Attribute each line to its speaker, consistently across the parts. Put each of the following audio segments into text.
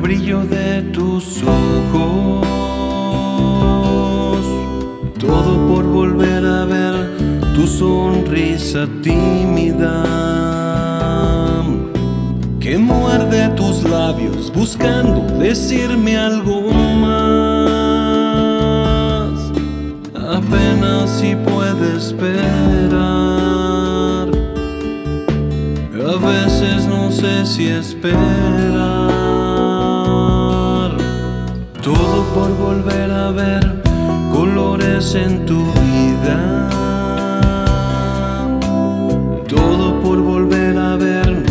Speaker 1: brillo de tus ojos, todo por volver a ver tu sonrisa tímida. Que muerde tus labios buscando decirme algo sé si esperar. Todo por volver a ver colores en tu vida. Todo por volver a ver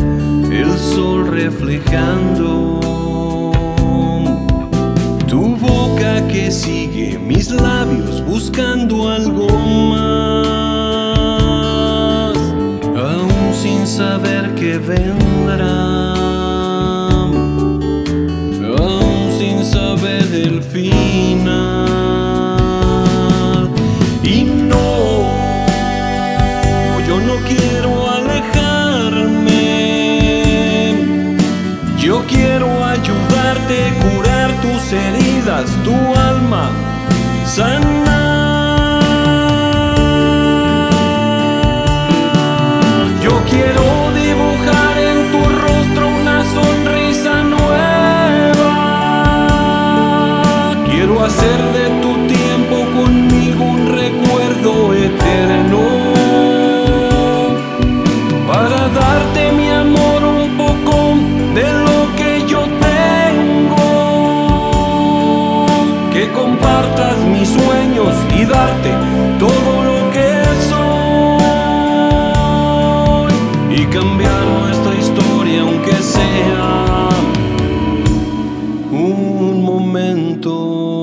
Speaker 1: el sol reflejando. Tu boca que sigue mis labios buscando algo más. Aún sin saber que vendrá. Aún sin saber el final. Y no, yo no quiero alejarme. Yo quiero ayudarte, curar tus heridas, tu alma sanar. Un momento.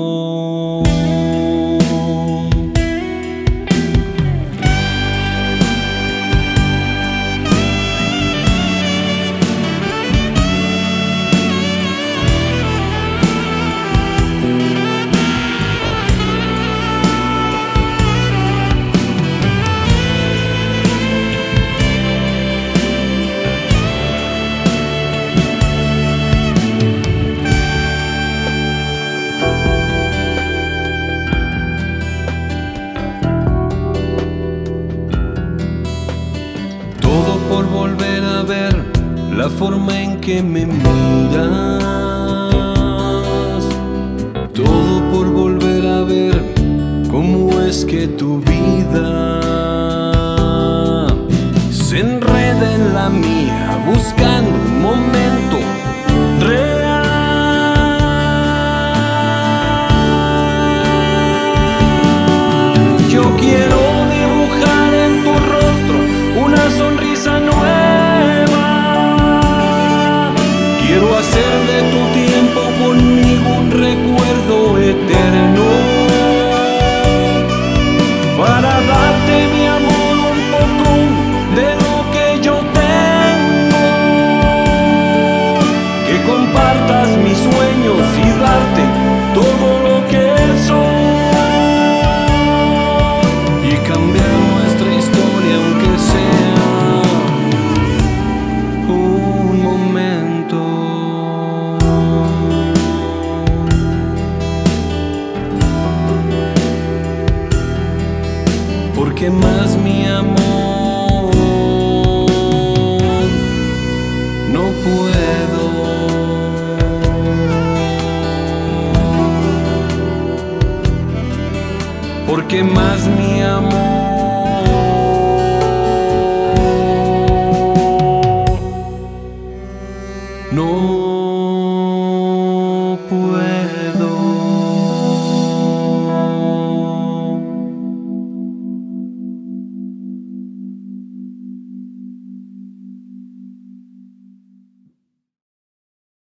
Speaker 1: La forma en que me miras. Todo por volver a ver cómo es que tu vida se enreda en la mía buscando porque más mi amor no